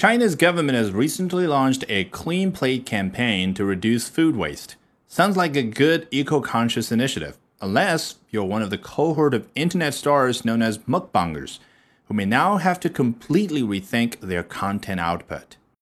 China's government has recently launched a clean plate campaign to reduce food waste. Sounds like a good eco conscious initiative, unless you're one of the cohort of internet stars known as mukbangers, who may now have to completely rethink their content output.